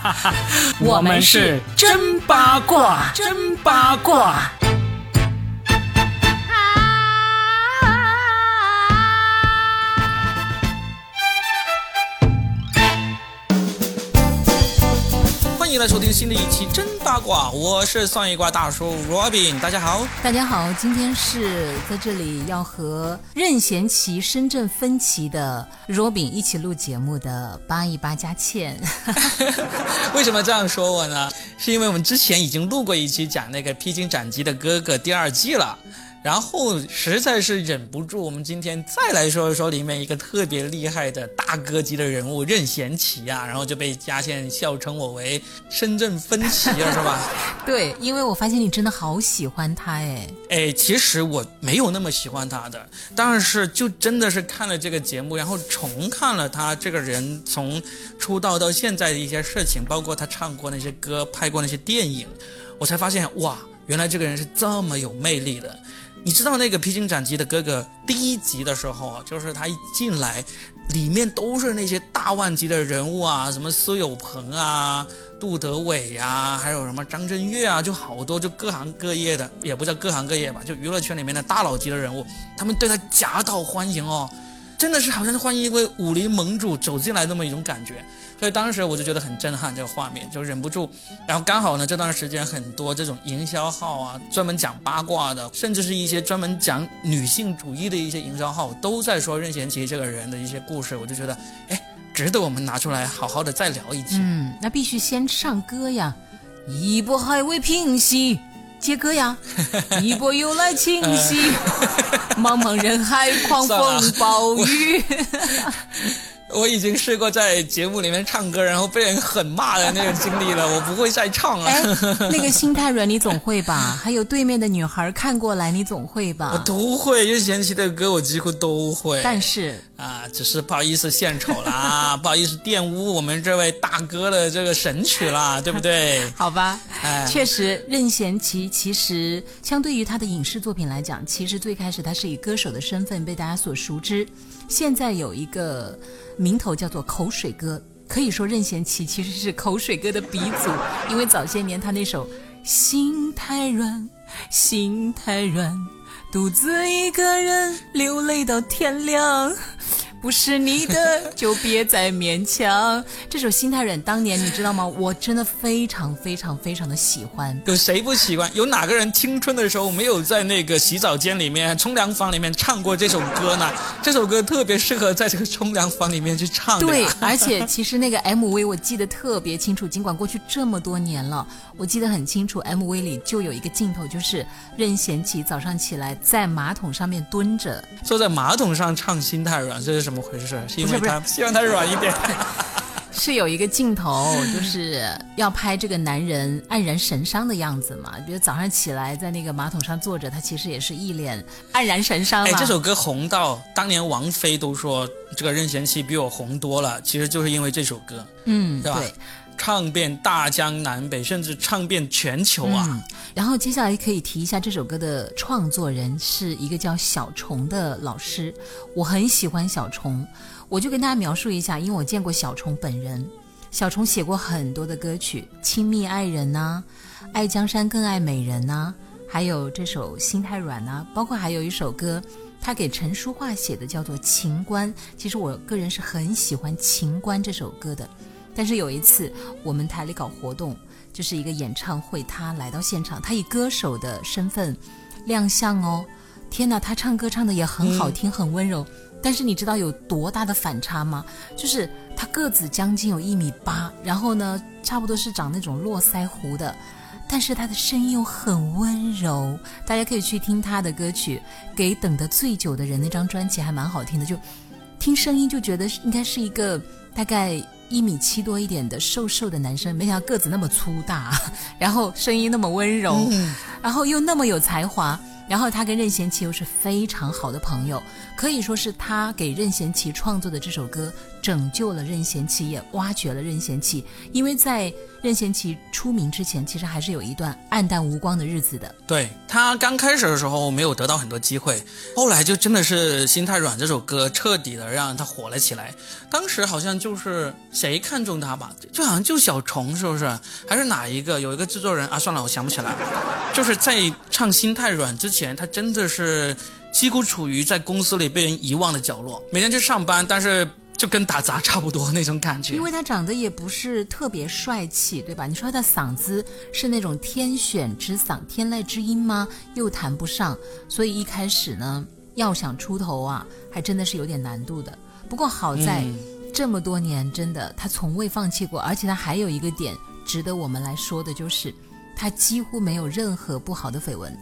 我们是真八卦，真八卦。欢迎来收听新的一期《真八卦》，我是算一卦大叔 Robin，大家好。大家好，今天是在这里要和任贤齐深圳分歧的 Robin 一起录节目的八一八佳倩。为什么这样说我呢？是因为我们之前已经录过一期讲那个披荆斩棘的哥哥第二季了。然后实在是忍不住，我们今天再来说一说里面一个特别厉害的大哥级的人物任贤齐啊，然后就被嘉倩笑称我为深圳分歧了，是吧？对，因为我发现你真的好喜欢他哎。哎，其实我没有那么喜欢他的，但是就真的是看了这个节目，然后重看了他这个人从出道到现在的一些事情，包括他唱过那些歌、拍过那些电影，我才发现哇，原来这个人是这么有魅力的。你知道那个披荆斩棘的哥哥第一集的时候，就是他一进来，里面都是那些大腕级的人物啊，什么苏有朋啊、杜德伟啊，还有什么张震岳啊，就好多就各行各业的，也不叫各行各业吧，就娱乐圈里面的大佬级的人物，他们对他夹道欢迎哦。真的是好像欢迎一位武林盟主走进来那么一种感觉，所以当时我就觉得很震撼，这个画面就忍不住。然后刚好呢，这段时间很多这种营销号啊，专门讲八卦的，甚至是一些专门讲女性主义的一些营销号，都在说任贤齐这个人的一些故事。我就觉得，哎，值得我们拿出来好好的再聊一集。嗯，那必须先唱歌呀，一波还未平息。接歌呀，一波又来侵袭，茫茫人海，狂风暴雨。我已经试过在节目里面唱歌，然后被人狠骂的那个经历了，我不会再唱了。那个 心太软，你总会吧？还有对面的女孩看过来，你总会吧？我都会，任贤齐的歌我几乎都会。但是啊，只是不好意思献丑啦，不好意思玷污我们这位大哥的这个神曲啦，对不对？好吧，确实，任贤齐其实相对于他的影视作品来讲，其实最开始他是以歌手的身份被大家所熟知。现在有一个名头叫做口水歌，可以说任贤齐其实是口水歌的鼻祖，因为早些年他那首《心太软，心太软》，独自一个人流泪到天亮。不是你的就别再勉强。这首《心太软》当年你知道吗？我真的非常非常非常的喜欢。有谁不喜欢？有哪个人青春的时候没有在那个洗澡间里面、冲凉房里面唱过这首歌呢？这首歌特别适合在这个冲凉房里面去唱。对，而且其实那个 MV 我记得特别清楚，尽管过去这么多年了，我记得很清楚。MV 里就有一个镜头，就是任贤齐早上起来在马桶上面蹲着，坐在马桶上唱《心太软》，这是什么？怎么回事？是因为他希望他软一点。是有一个镜头，就是要拍这个男人黯然神伤的样子嘛？比如早上起来在那个马桶上坐着，他其实也是一脸黯然神伤。哎，这首歌红到当年王菲都说这个任贤齐比我红多了，其实就是因为这首歌，嗯，对吧？唱遍大江南北，甚至唱遍全球啊！然后接下来可以提一下这首歌的创作人是一个叫小虫的老师，我很喜欢小虫，我就跟大家描述一下，因为我见过小虫本人。小虫写过很多的歌曲，《亲密爱人》呐，《爱江山更爱美人》呐，还有这首《心太软》呐，包括还有一首歌，他给陈淑桦写的叫做《情关》。其实我个人是很喜欢《情关》这首歌的。但是有一次，我们台里搞活动，就是一个演唱会，他来到现场，他以歌手的身份亮相哦。天哪，他唱歌唱的也很好听，很温柔。但是你知道有多大的反差吗？就是他个子将近有一米八，然后呢，差不多是长那种络腮胡的，但是他的声音又很温柔。大家可以去听他的歌曲《给等的最久的人》那张专辑，还蛮好听的。就听声音就觉得应该是一个大概。一米七多一点的瘦瘦的男生，没想到个子那么粗大，然后声音那么温柔，然后又那么有才华，然后他跟任贤齐又是非常好的朋友，可以说是他给任贤齐创作的这首歌拯救了任贤齐，也挖掘了任贤齐。因为在任贤齐出名之前，其实还是有一段暗淡无光的日子的。对他刚开始的时候没有得到很多机会，后来就真的是《心太软》这首歌彻底的让他火了起来。当时好像就是谁看中他吧，就好像就小虫是不是？还是哪一个？有一个制作人啊，算了，我想不起来。就是在唱《心太软》之前，他真的是几乎处于在公司里被人遗忘的角落，每天去上班，但是。就跟打杂差不多那种感觉，因为他长得也不是特别帅气，对吧？你说他的嗓子是那种天选之嗓、天籁之音吗？又谈不上，所以一开始呢，要想出头啊，还真的是有点难度的。不过好在这么多年，真的他从未放弃过，而且他还有一个点值得我们来说的，就是他几乎没有任何不好的绯闻。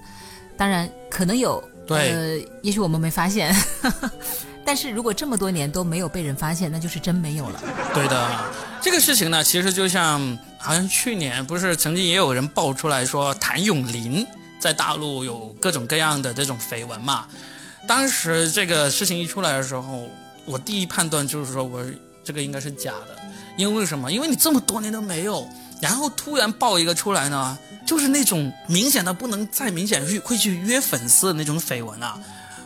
当然可能有，对，也许我们没发现。但是如果这么多年都没有被人发现，那就是真没有了。对的，这个事情呢，其实就像好像去年不是曾经也有人爆出来说谭咏麟在大陆有各种各样的这种绯闻嘛。当时这个事情一出来的时候，我第一判断就是说我这个应该是假的，因为什么？因为你这么多年都没有，然后突然爆一个出来呢，就是那种明显的不能再明显去会去约粉丝的那种绯闻啊。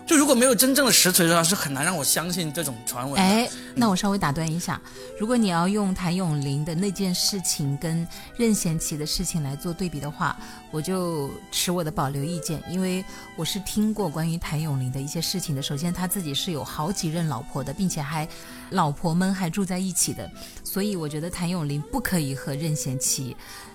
就如果没有真正的实锤的话，是很难让我相信这种传闻。哎，那我稍微打断一下，如果你要用谭咏麟的那件事情跟任贤齐的事情来做对比的话，我就持我的保留意见，因为我是听过关于谭咏麟的一些事情的。首先，他自己是有好几任老婆的，并且还老婆们还住在一起的，所以我觉得谭咏麟不可以和任贤齐。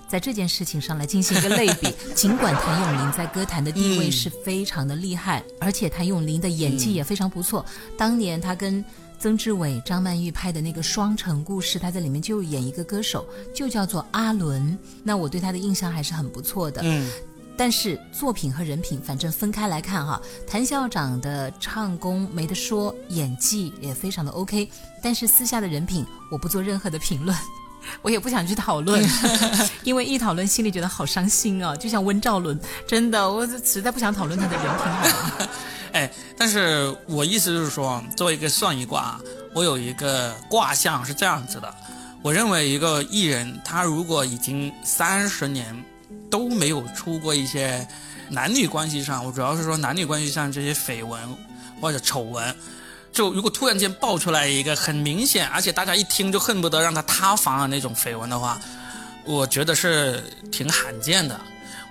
在这件事情上来进行一个类比，尽管谭咏麟在歌坛的地位是非常的厉害，而且谭咏麟的演技也非常不错。当年他跟曾志伟、张曼玉拍的那个《双城故事》，他在里面就演一个歌手，就叫做阿伦。那我对他的印象还是很不错的。嗯，但是作品和人品，反正分开来看哈，谭校长的唱功没得说，演技也非常的 OK，但是私下的人品，我不做任何的评论。我也不想去讨论，因为一讨论心里觉得好伤心啊！就像温兆伦，真的，我实在不想讨论他的人品。哎，但是我意思就是说，作为一个算一卦，我有一个卦象是这样子的：我认为一个艺人，他如果已经三十年都没有出过一些男女关系上，我主要是说男女关系上这些绯闻或者丑闻。就如果突然间爆出来一个很明显，而且大家一听就恨不得让他塌房的那种绯闻的话，我觉得是挺罕见的。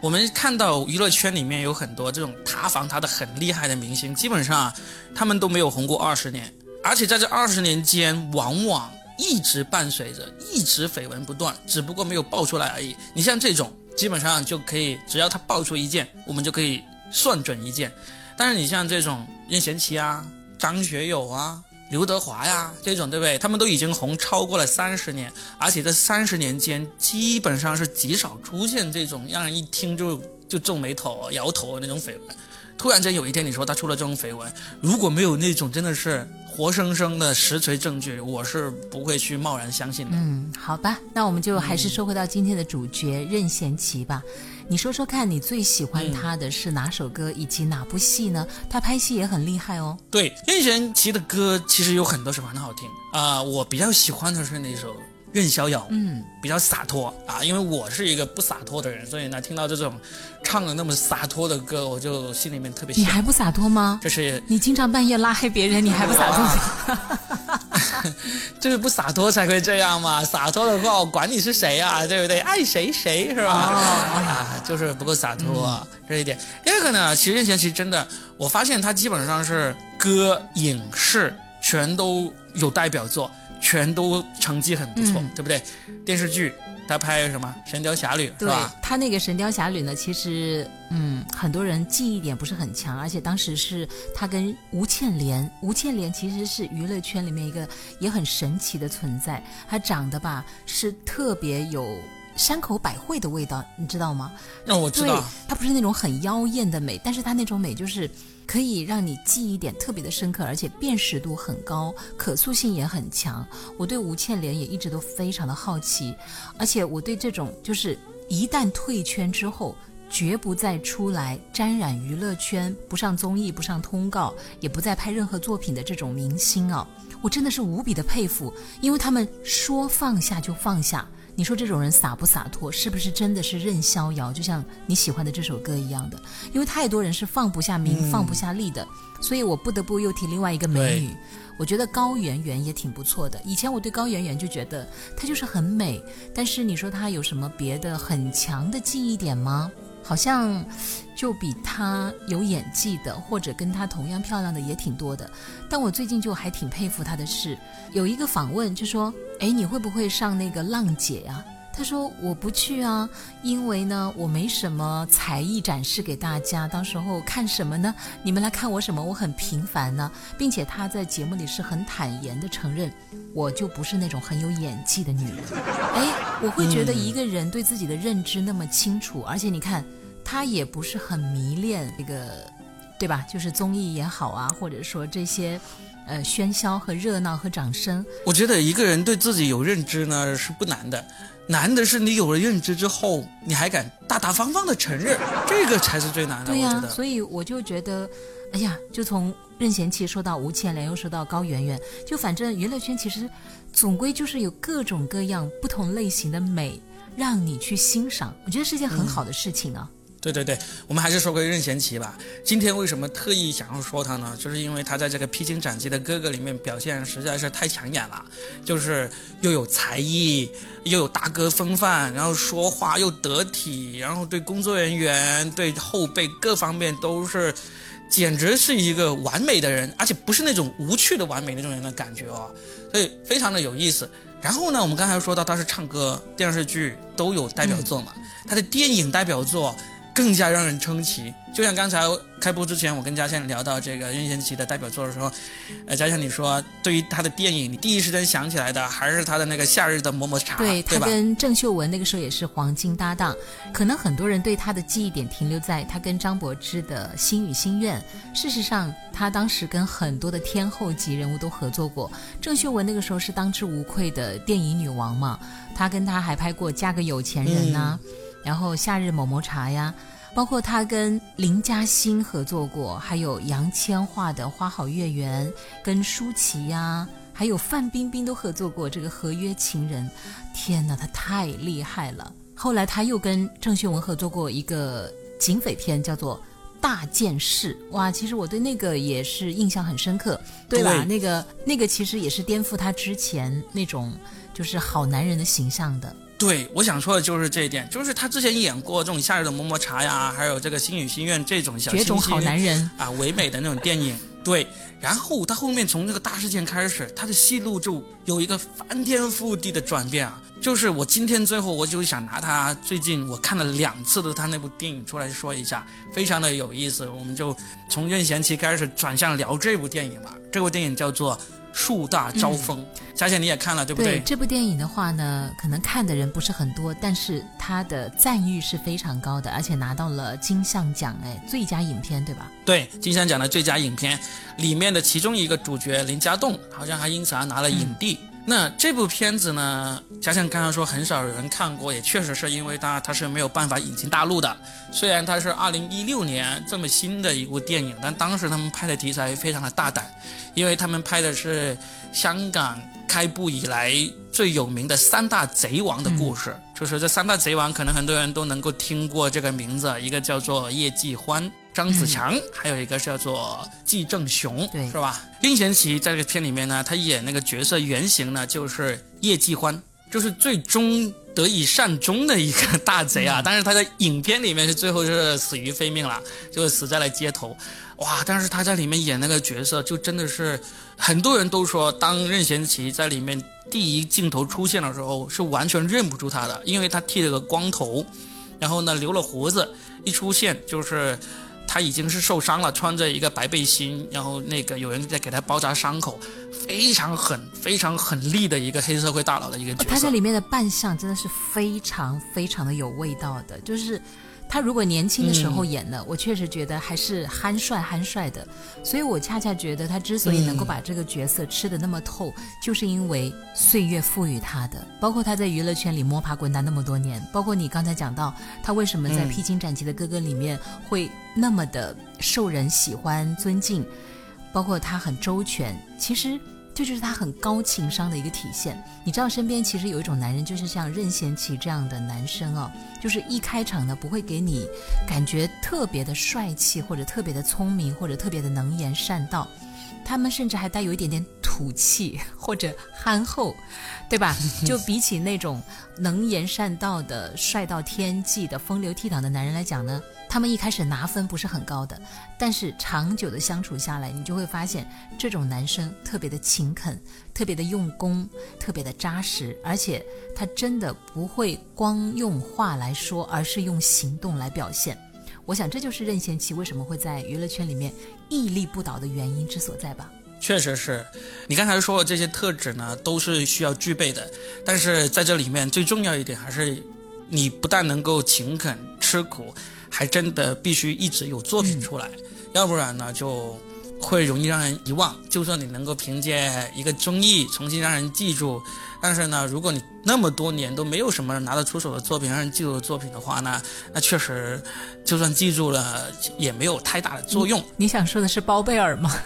我们看到娱乐圈里面有很多这种塌房塌的很厉害的明星，基本上他们都没有红过二十年，而且在这二十年间，往往一直伴随着一直绯闻不断，只不过没有爆出来而已。你像这种，基本上就可以，只要他爆出一件，我们就可以算准一件。但是你像这种任贤齐啊。张学友啊，刘德华呀，这种对不对？他们都已经红超过了三十年，而且这三十年间基本上是极少出现这种让人一听就就皱眉头、摇头的那种绯闻。突然间有一天你说他出了这种绯闻，如果没有那种真的是活生生的实锤证据，我是不会去贸然相信的。嗯，好吧，那我们就还是说回到今天的主角任贤齐吧。你说说看，你最喜欢他的是哪首歌，以及哪部戏呢？他拍戏也很厉害哦。对，任贤齐的歌其实有很多是很好听啊，我比较喜欢的是那首。任逍遥，嗯，比较洒脱啊，因为我是一个不洒脱的人，所以呢，听到这种唱的那么洒脱的歌，我就心里面特别。你还不洒脱吗？就是你经常半夜拉黑别人，你还不洒脱？就是不洒脱才会这样嘛，洒脱的话，我管你是谁啊，对不对？爱谁谁是吧？啊，就是不够洒脱这一点。第二个呢，其实任贤齐真的，我发现他基本上是歌、影视全都有代表作。全都成绩很不错，对不对？电视剧他拍什么《神雕侠侣》是吧？他那个《神雕侠侣》呢，其实嗯，很多人记忆点不是很强，而且当时是他跟吴倩莲，吴倩莲其实是娱乐圈里面一个也很神奇的存在，她长得吧是特别有山口百惠的味道，你知道吗？那我知道，她不是那种很妖艳的美，但是她那种美就是。可以让你记忆点特别的深刻，而且辨识度很高，可塑性也很强。我对吴倩莲也一直都非常的好奇，而且我对这种就是一旦退圈之后，绝不再出来沾染娱乐圈，不上综艺，不上通告，也不再拍任何作品的这种明星啊，我真的是无比的佩服，因为他们说放下就放下。你说这种人洒不洒脱？是不是真的是任逍遥？就像你喜欢的这首歌一样的，因为太多人是放不下名、放不下利的，所以我不得不又提另外一个美女。我觉得高圆圆也挺不错的。以前我对高圆圆就觉得她就是很美，但是你说她有什么别的很强的记忆点吗？好像就比她有演技的，或者跟她同样漂亮的也挺多的。但我最近就还挺佩服她的是，有一个访问就说。哎，你会不会上那个浪姐呀？她说我不去啊，因为呢我没什么才艺展示给大家，到时候看什么呢？你们来看我什么？我很平凡呢，并且她在节目里是很坦言的承认，我就不是那种很有演技的女人。哎，我会觉得一个人对自己的认知那么清楚，而且你看他也不是很迷恋这个，对吧？就是综艺也好啊，或者说这些。呃，喧嚣和热闹和掌声，我觉得一个人对自己有认知呢是不难的，难的是你有了认知之后，你还敢大大方方的承认，这个才是最难的。对呀，所以我就觉得，哎呀，就从任贤齐说到吴倩莲，又说到高圆圆，就反正娱乐圈其实总归就是有各种各样不同类型的美让你去欣赏，我觉得是件很好的事情啊。对对对，我们还是说回任贤齐吧。今天为什么特意想要说他呢？就是因为他在这个《披荆斩棘的哥哥》里面表现实在是太抢眼了，就是又有才艺，又有大哥风范，然后说话又得体，然后对工作人员、对后辈各方面都是，简直是一个完美的人，而且不是那种无趣的完美那种人的感觉哦，所以非常的有意思。然后呢，我们刚才说到他是唱歌、电视剧都有代表作嘛，他的电影代表作。更加让人称奇，就像刚才开播之前，我跟嘉倩聊到这个任贤齐的代表作的时候，呃，嘉倩你说对于他的电影，你第一时间想起来的还是他的那个《夏日的么么茶》，对他跟郑秀文那个时候也是黄金搭档。可能很多人对他的记忆点停留在他跟张柏芝的《心与心愿》，事实上他当时跟很多的天后级人物都合作过。郑秀文那个时候是当之无愧的电影女王嘛，他跟他还拍过《嫁个有钱人》呐。然后夏日某某茶呀，包括他跟林嘉欣合作过，还有杨千嬅的花好月圆，跟舒淇呀，还有范冰冰都合作过这个合约情人。天哪，他太厉害了！后来他又跟郑秀文合作过一个警匪片，叫做《大件事》。哇，其实我对那个也是印象很深刻，对吧？那个那个其实也是颠覆他之前那种就是好男人的形象的。对，我想说的就是这一点，就是他之前演过这种《夏日的么么茶》呀，还有这个《星语心愿》这种小绝种好男人啊，唯美的那种电影。对，然后他后面从这个大事件开始，他的戏路就有一个翻天覆地的转变啊！就是我今天最后我就想拿他最近我看了两次的他那部电影出来说一下，非常的有意思。我们就从任贤齐开始转向聊这部电影吧。这部电影叫做。树大招风，佳倩你也看了对不对？这部电影的话呢，可能看的人不是很多，但是它的赞誉是非常高的，而且拿到了金像奖哎最佳影片对吧？对，金像奖的最佳影片里面的其中一个主角林家栋，好像还因此而拿了影帝。那这部片子呢？嘉庆刚刚说很少有人看过，也确实是因为它它是没有办法引进大陆的。虽然它是二零一六年这么新的一部电影，但当时他们拍的题材非常的大胆，因为他们拍的是香港开埠以来最有名的三大贼王的故事。就是这三大贼王，可能很多人都能够听过这个名字，一个叫做叶继欢。张子强，还有一个叫做纪正雄，是吧？丁贤齐在这个片里面呢，他演那个角色原型呢，就是叶继欢，就是最终得以善终的一个大贼啊。但是他在影片里面是最后是死于非命了，就是死在了街头。哇！但是他在里面演那个角色，就真的是很多人都说，当任贤齐在里面第一镜头出现的时候，是完全认不出他的，因为他剃了个光头，然后呢留了胡子，一出现就是。他已经是受伤了，穿着一个白背心，然后那个有人在给他包扎伤口，非常狠、非常狠厉的一个黑社会大佬的一个角色。他在里面的扮相真的是非常非常的有味道的，就是。他如果年轻的时候演的，我确实觉得还是憨帅憨帅的，所以我恰恰觉得他之所以能够把这个角色吃的那么透，就是因为岁月赋予他的。包括他在娱乐圈里摸爬滚打那么多年，包括你刚才讲到他为什么在《披荆斩棘的哥哥》里面会那么的受人喜欢尊敬，包括他很周全，其实。这就是他很高情商的一个体现。你知道，身边其实有一种男人，就是像任贤齐这样的男生哦，就是一开场呢不会给你感觉特别的帅气，或者特别的聪明，或者特别的能言善道。他们甚至还带有一点点土气 或者憨厚，对吧？就比起那种能言善道的、帅到天际的、风流倜傥的男人来讲呢，他们一开始拿分不是很高的。但是长久的相处下来，你就会发现，这种男生特别的勤恳、特别的用功、特别的扎实，而且他真的不会光用话来说，而是用行动来表现。我想这就是任贤齐为什么会在娱乐圈里面屹立不倒的原因之所在吧。确实是，你刚才说的这些特质呢，都是需要具备的。但是在这里面最重要一点还是，你不但能够勤恳吃苦，还真的必须一直有作品出来，要不然呢就。会容易让人遗忘。就算你能够凭借一个综艺重新让人记住，但是呢，如果你那么多年都没有什么拿得出手的作品让人记住的作品的话呢，那确实，就算记住了也没有太大的作用。你想说的是包贝尔吗？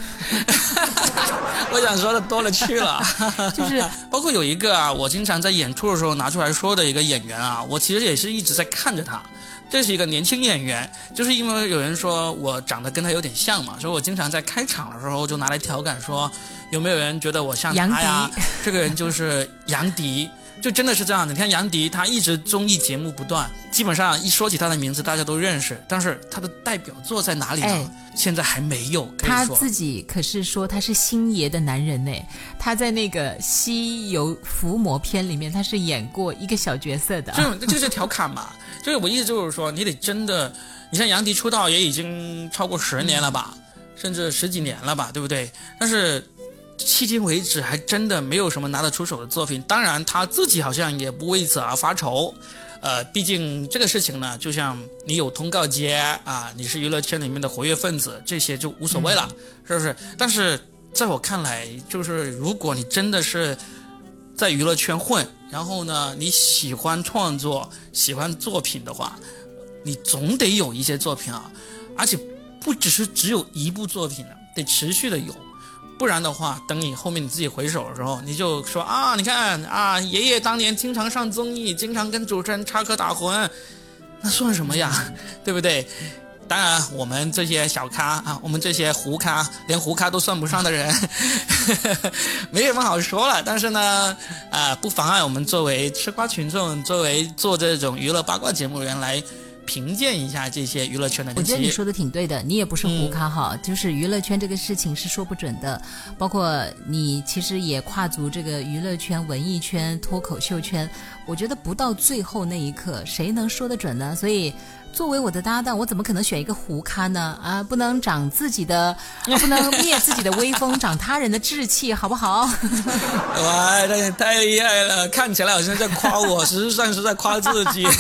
我想说的多了去了，就是 包括有一个啊，我经常在演出的时候拿出来说的一个演员啊，我其实也是一直在看着他。这是一个年轻演员，就是因为有人说我长得跟他有点像嘛，所以我经常在开场的时候就拿来调侃说，有没有人觉得我像他呀？这个人就是杨迪，就真的是这样。你看杨迪，他一直综艺节目不断，基本上一说起他的名字，大家都认识。但是他的代表作在哪里呢？现在还没有。他自己可是说他是星爷的男人呢。他在那个《西游伏魔篇》里面，他是演过一个小角色的。就就是调侃嘛。就是我意思就是说，你得真的，你像杨迪出道也已经超过十年了吧，甚至十几年了吧，对不对？但是迄今为止还真的没有什么拿得出手的作品。当然他自己好像也不为此而发愁，呃，毕竟这个事情呢，就像你有通告接啊，你是娱乐圈里面的活跃分子，这些就无所谓了，是不是？但是在我看来，就是如果你真的是。在娱乐圈混，然后呢，你喜欢创作、喜欢作品的话，你总得有一些作品啊，而且不只是只有一部作品呢，得持续的有，不然的话，等你后面你自己回首的时候，你就说啊，你看啊，爷爷当年经常上综艺，经常跟主持人插科打诨，那算什么呀，对不对？当然，我们这些小咖啊，我们这些糊咖，连糊咖都算不上的人，没什么好说了。但是呢，啊，不妨碍我们作为吃瓜群众，作为做这种娱乐八卦节目人来。评鉴一下这些娱乐圈的。我觉得你说的挺对的，你也不是胡咖哈，就是娱乐圈这个事情是说不准的。包括你其实也跨足这个娱乐圈、文艺圈、脱口秀圈，我觉得不到最后那一刻，谁能说得准呢？所以，作为我的搭档，我怎么可能选一个胡咖呢？啊，不能长自己的，不能灭自己的威风，长他人的志气，好不好？哇，这也太厉害了！看起来好像在夸我，实际上是在夸自己。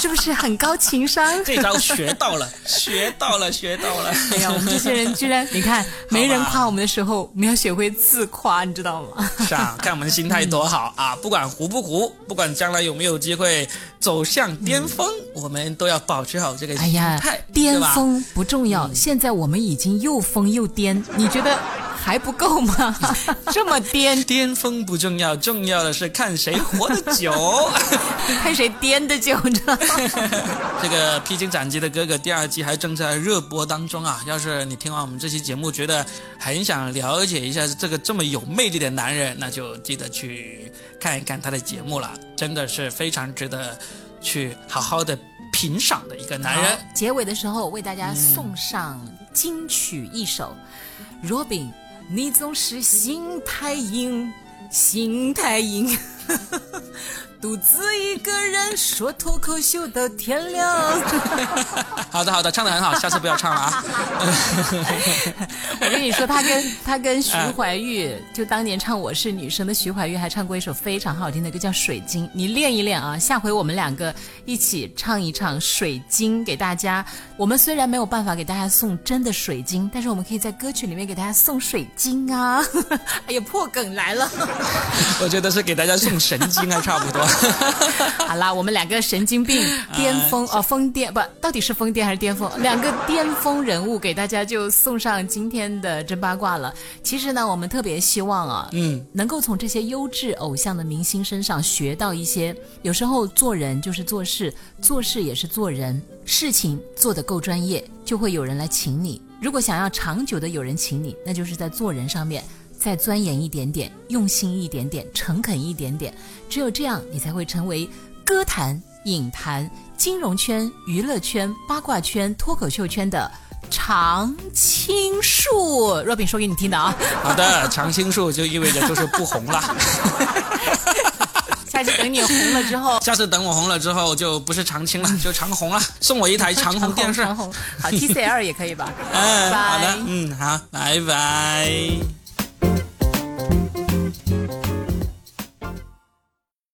是不是很高情商？这招学到了，学到了，学到了！哎呀，我们这些人居然，你看，没人夸我们的时候，我们要学会自夸，你知道吗？是啊，看我们的心态多好啊！不管糊不糊，不管将来有没有机会走向巅峰，我们都要保持好这个心态。巅峰不重要，现在我们已经又疯又癫，你觉得？还不够吗？这么颠，巅峰不重要，重要的是看谁活得久，看谁颠得久，知道吗？这个《披荆斩棘的哥哥》第二季还正在热播当中啊！要是你听完我们这期节目，觉得很想了解一下这个这么有魅力的男人，那就记得去看一看他的节目了，真的是非常值得去好好的品赏的一个男人。结尾的时候为大家送上金曲一首，Robin。你总是心太硬，心太硬。独自一个人说脱口秀到天亮。好的好的，唱的很好，下次不要唱了啊！我跟你说，他跟 他跟徐怀钰，就当年唱《我是女生》的徐怀钰，还唱过一首非常好听的歌，叫《水晶》。你练一练啊，下回我们两个一起唱一唱《水晶》给大家。我们虽然没有办法给大家送真的水晶，但是我们可以在歌曲里面给大家送水晶啊！哎呀，破梗来了。我觉得是给大家送送神经还差不多。好啦，我们两个神经病 巅峰哦，疯癫不，到底是疯癫还是巅峰？两个巅峰人物给大家就送上今天的真八卦了。其实呢，我们特别希望啊，嗯，能够从这些优质偶像的明星身上学到一些，有时候做人就是做事，做事也是做人。事情做得够专业，就会有人来请你。如果想要长久的有人请你，那就是在做人上面再钻研一点点，用心一点点，诚恳一点点。只有这样，你才会成为歌坛、影坛、金融圈、娱乐圈、八卦圈、脱口秀圈的常青树。若饼说给你听的啊。好的，常青树就意味着就是不红了。下次等你红了之后，下次等我红了之后就不是常青了，就长红了。送我一台长虹电视，长虹好 TCL 也可以吧？嗯，好的，嗯，好，拜拜。